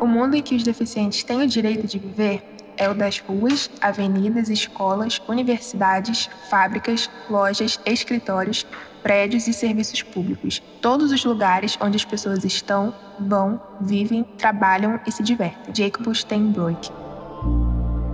O mundo em que os deficientes têm o direito de viver é o das ruas, avenidas, escolas, universidades, fábricas, lojas, escritórios, prédios e serviços públicos. Todos os lugares onde as pessoas estão, vão, vivem, trabalham e se divertem. Jacob Steinbroek.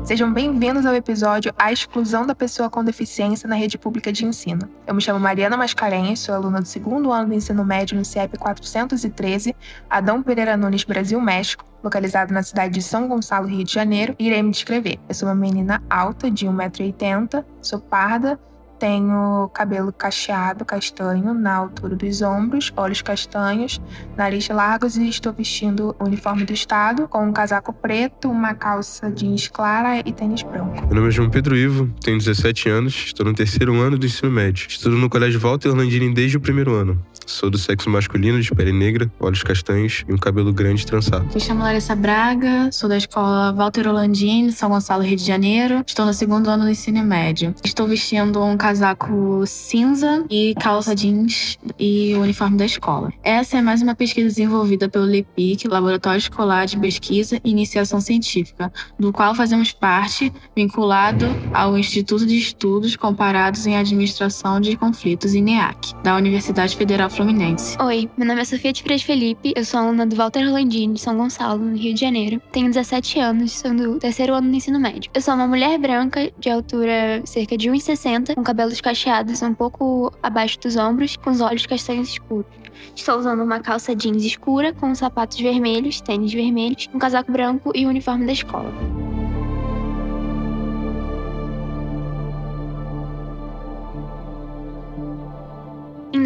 Sejam bem-vindos ao episódio A Exclusão da Pessoa com Deficiência na Rede Pública de Ensino. Eu me chamo Mariana Mascarenhas, sou aluna do segundo ano do ensino médio no CIEP 413, Adão Pereira Nunes, Brasil, México, localizado na cidade de São Gonçalo, Rio de Janeiro, irei me descrever. Eu sou uma menina alta, de 1,80m, sou parda, tenho cabelo cacheado, castanho, na altura dos ombros, olhos castanhos, nariz largos e estou vestindo o uniforme do Estado, com um casaco preto, uma calça jeans clara e tênis branco. Meu nome é João Pedro Ivo, tenho 17 anos, estou no terceiro ano do ensino médio. Estudo no Colégio Walter Orlandini desde o primeiro ano. Sou do sexo masculino, de pele negra, olhos castanhos e um cabelo grande trançado. Me chamo Larissa Braga, sou da escola Walter Orlandini, São Gonçalo, Rio de Janeiro. Estou no segundo ano do ensino médio. Estou vestindo um casaco cinza e calça jeans e o uniforme da escola. Essa é mais uma pesquisa desenvolvida pelo LEPIC, Laboratório Escolar de Pesquisa e Iniciação Científica, do qual fazemos parte, vinculado ao Instituto de Estudos Comparados em Administração de Conflitos, INEAC, da Universidade Federal Fluminense. Oi, meu nome é Sofia de Freitas Felipe, eu sou aluna do Walter Rolandini, de São Gonçalo, no Rio de Janeiro. Tenho 17 anos, sou do terceiro ano do ensino médio. Eu sou uma mulher branca, de altura cerca de 1,60, com cabelos cacheados um pouco abaixo dos ombros, com os olhos castanhos escuros. Estou usando uma calça jeans escura, com sapatos vermelhos, tênis vermelhos, um casaco branco e o uniforme da escola.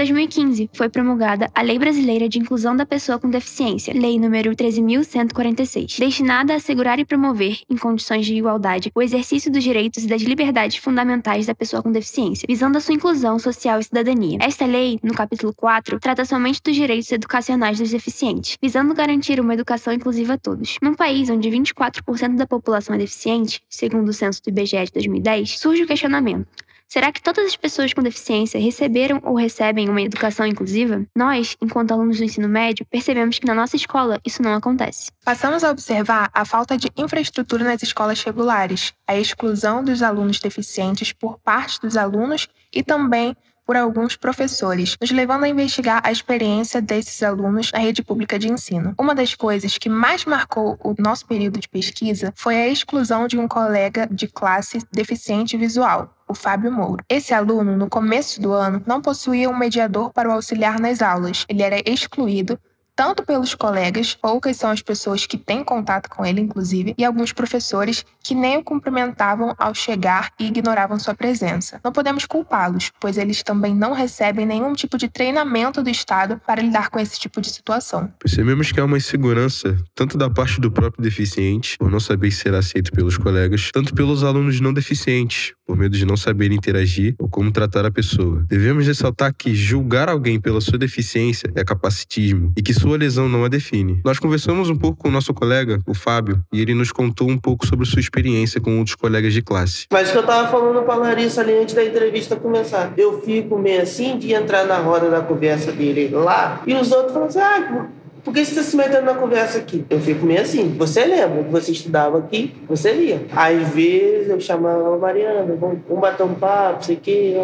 2015, foi promulgada a Lei Brasileira de Inclusão da Pessoa com Deficiência, Lei nº 13.146, destinada a assegurar e promover, em condições de igualdade, o exercício dos direitos e das liberdades fundamentais da pessoa com deficiência, visando a sua inclusão social e cidadania. Esta lei, no capítulo 4, trata somente dos direitos educacionais dos deficientes, visando garantir uma educação inclusiva a todos. Num país onde 24% da população é deficiente, segundo o censo do IBGE de 2010, surge o questionamento. Será que todas as pessoas com deficiência receberam ou recebem uma educação inclusiva? Nós, enquanto alunos do ensino médio, percebemos que na nossa escola isso não acontece. Passamos a observar a falta de infraestrutura nas escolas regulares, a exclusão dos alunos deficientes por parte dos alunos e também por alguns professores, nos levando a investigar a experiência desses alunos na rede pública de ensino. Uma das coisas que mais marcou o nosso período de pesquisa foi a exclusão de um colega de classe deficiente visual, o Fábio Mouro. Esse aluno, no começo do ano, não possuía um mediador para o auxiliar nas aulas. Ele era excluído tanto pelos colegas, poucas são as pessoas que têm contato com ele, inclusive, e alguns professores que nem o cumprimentavam ao chegar e ignoravam sua presença. Não podemos culpá-los, pois eles também não recebem nenhum tipo de treinamento do Estado para lidar com esse tipo de situação. Percebemos que há uma insegurança, tanto da parte do próprio deficiente, por não saber ser aceito pelos colegas, tanto pelos alunos não deficientes, por medo de não saber interagir ou como tratar a pessoa. Devemos ressaltar que julgar alguém pela sua deficiência é capacitismo e que sua lesão não a define. Nós conversamos um pouco com o nosso colega, o Fábio, e ele nos contou um pouco sobre sua experiência com outros colegas de classe. Mas que eu tava falando pra Larissa ali antes da entrevista começar. Eu fico meio assim de entrar na roda da conversa dele lá e os outros falam assim: ah, por que você está se metendo na conversa aqui? Eu fico meio assim. Você lembra que você estudava aqui? Você lia. Às vezes eu chamava a Mariana, vamos, vamos bater um papo, sei o quê.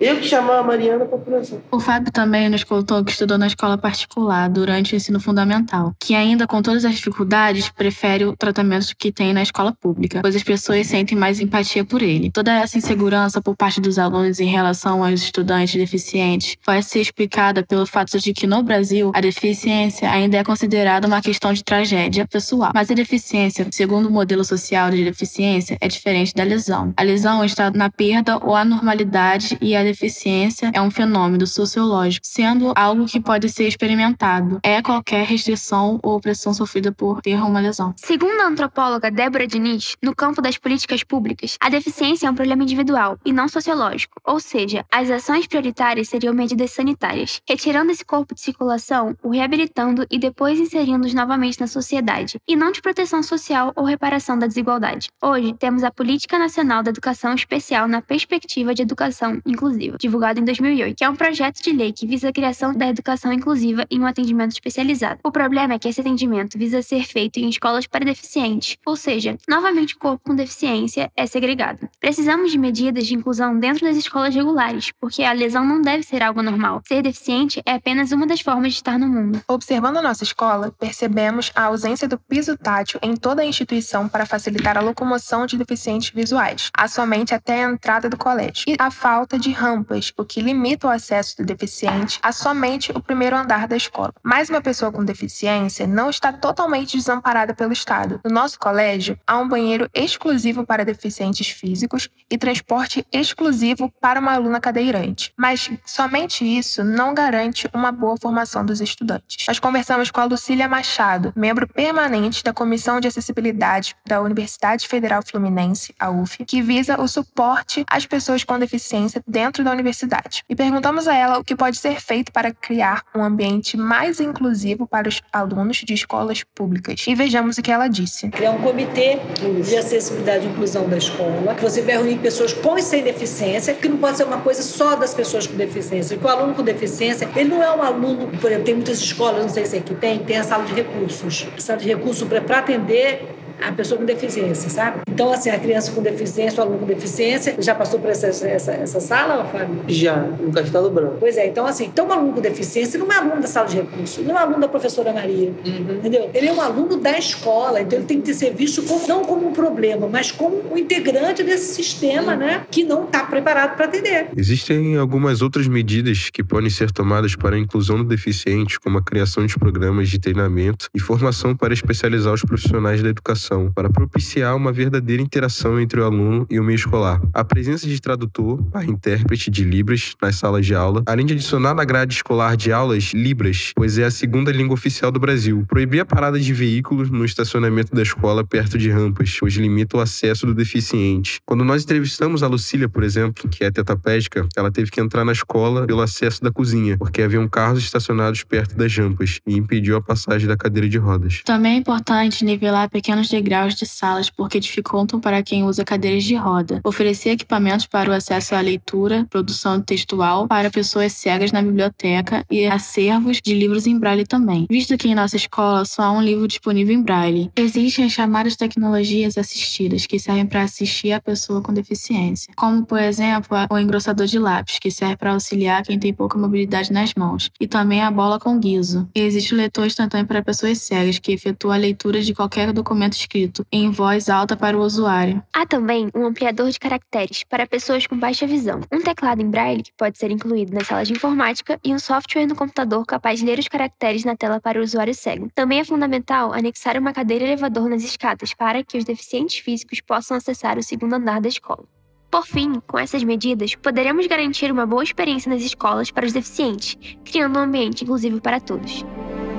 Eu que chamava a Mariana para conversar. O Fábio também nos contou que estudou na escola particular durante o ensino fundamental, que ainda com todas as dificuldades prefere o tratamento que tem na escola pública, pois as pessoas sentem mais empatia por ele. Toda essa insegurança por parte dos alunos em relação aos estudantes deficientes vai ser explicada pelo fato de que no Brasil a deficiência ainda é considerada uma questão de tragédia pessoal. Mas a deficiência, segundo o modelo social de deficiência, é diferente da lesão. A lesão está na perda ou anormalidade e a deficiência é um fenômeno sociológico, sendo algo que pode ser experimentado. É qualquer restrição ou opressão sofrida por ter uma lesão. Segundo a antropóloga Débora Diniz, no campo das políticas públicas, a deficiência é um problema individual e não sociológico, ou seja, as ações prioritárias seriam medidas sanitárias, retirando esse corpo de circulação, o reabilitando e depois inserindo-os novamente na sociedade, e não de proteção social ou reparação da desigualdade. Hoje, temos a Política Nacional da Educação Especial na Perspectiva de Educação Inclusiva, divulgado em 2008, que é um projeto de lei que visa a criação da educação inclusiva em um atendimento especializado. O problema é que esse atendimento visa ser feito em escolas para deficientes, ou seja, novamente o corpo com deficiência é segregado. Precisamos de medidas de inclusão dentro das escolas regulares, porque a lesão não deve ser algo normal. Ser deficiente é apenas uma das formas de estar no mundo. Observando a nossa escola, percebemos a ausência do piso tátil em toda a instituição para facilitar a locomoção de deficientes visuais, há somente até a entrada do colégio, e a falta de rampas, o que limita o acesso do deficiente a somente o primeiro andar da escola. Mas uma pessoa com deficiência não está totalmente desamparada pelo Estado. No nosso colégio, há um banheiro exclusivo para deficientes físicos e transporte exclusivo para uma aluna cadeirante. Mas somente isso não garante uma boa formação dos estudantes. Nós com a Lucília Machado, membro permanente da Comissão de Acessibilidade da Universidade Federal Fluminense, a UF, que visa o suporte às pessoas com deficiência dentro da universidade. E perguntamos a ela o que pode ser feito para criar um ambiente mais inclusivo para os alunos de escolas públicas. E vejamos o que ela disse. Criar um comitê de acessibilidade e inclusão da escola, que você vai reunir pessoas com e sem deficiência, que não pode ser uma coisa só das pessoas com deficiência. Porque o aluno com deficiência, ele não é um aluno, por exemplo, tem muitas escolas, não sei se aqui tem, tem a sala de recursos. A sala de recursos para atender a pessoa com deficiência, sabe? Então, assim, a criança com deficiência, o aluno com deficiência, já passou por essa, essa, essa sala, Fábio? Já, no Castelo Branco. Pois é, então, assim, então o aluno com deficiência não é aluno da sala de recursos, não é aluno da professora Maria, uhum. entendeu? Ele é um aluno da escola, então ele tem que ser visto como, não como um problema, mas como um integrante desse sistema, uhum. né, que não está preparado para atender. Existem algumas outras medidas que podem ser tomadas para a inclusão do deficiente, como a criação de programas de treinamento e formação para especializar os profissionais da educação para propiciar uma verdadeira interação entre o aluno e o meio escolar. A presença de tradutor para intérprete de Libras nas salas de aula, além de adicionar na grade escolar de aulas Libras, pois é a segunda língua oficial do Brasil. Proibir a parada de veículos no estacionamento da escola perto de rampas, pois limita o acesso do deficiente. Quando nós entrevistamos a Lucília, por exemplo, que é tetraplégica, ela teve que entrar na escola pelo acesso da cozinha, porque haviam carros estacionados perto das rampas e impediu a passagem da cadeira de rodas. Também é importante nivelar pequenos degraus de salas porque dificultam para quem usa cadeiras de roda. Oferecer equipamentos para o acesso à leitura, produção textual para pessoas cegas na biblioteca e acervos de livros em braille também, visto que em nossa escola só há um livro disponível em braille. Existem as chamadas tecnologias assistidas, que servem para assistir a pessoa com deficiência, como, por exemplo, o engrossador de lápis, que serve para auxiliar quem tem pouca mobilidade nas mãos, e também a bola com guiso. E existe o leitor instantâneo para pessoas cegas, que efetua a leitura de qualquer documento escrito em voz alta para o usuário. Há também um ampliador de caracteres para pessoas com baixa visão, um teclado em braille que pode ser incluído na sala de informática e um software no computador capaz de ler os caracteres na tela para o usuário cego. Também é fundamental anexar uma cadeira elevador nas escadas para que os deficientes físicos possam acessar o segundo andar da escola. Por fim, com essas medidas, poderemos garantir uma boa experiência nas escolas para os deficientes, criando um ambiente inclusivo para todos.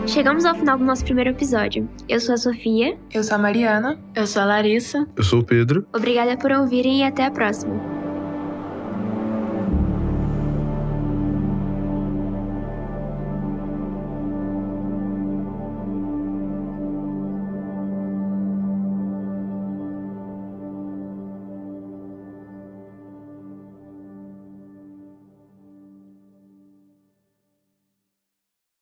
Chegamos ao final do nosso primeiro episódio. Eu sou a Sofia. Eu sou a Mariana. Eu sou a Larissa. Eu sou o Pedro. Obrigada por ouvirem e até a próxima.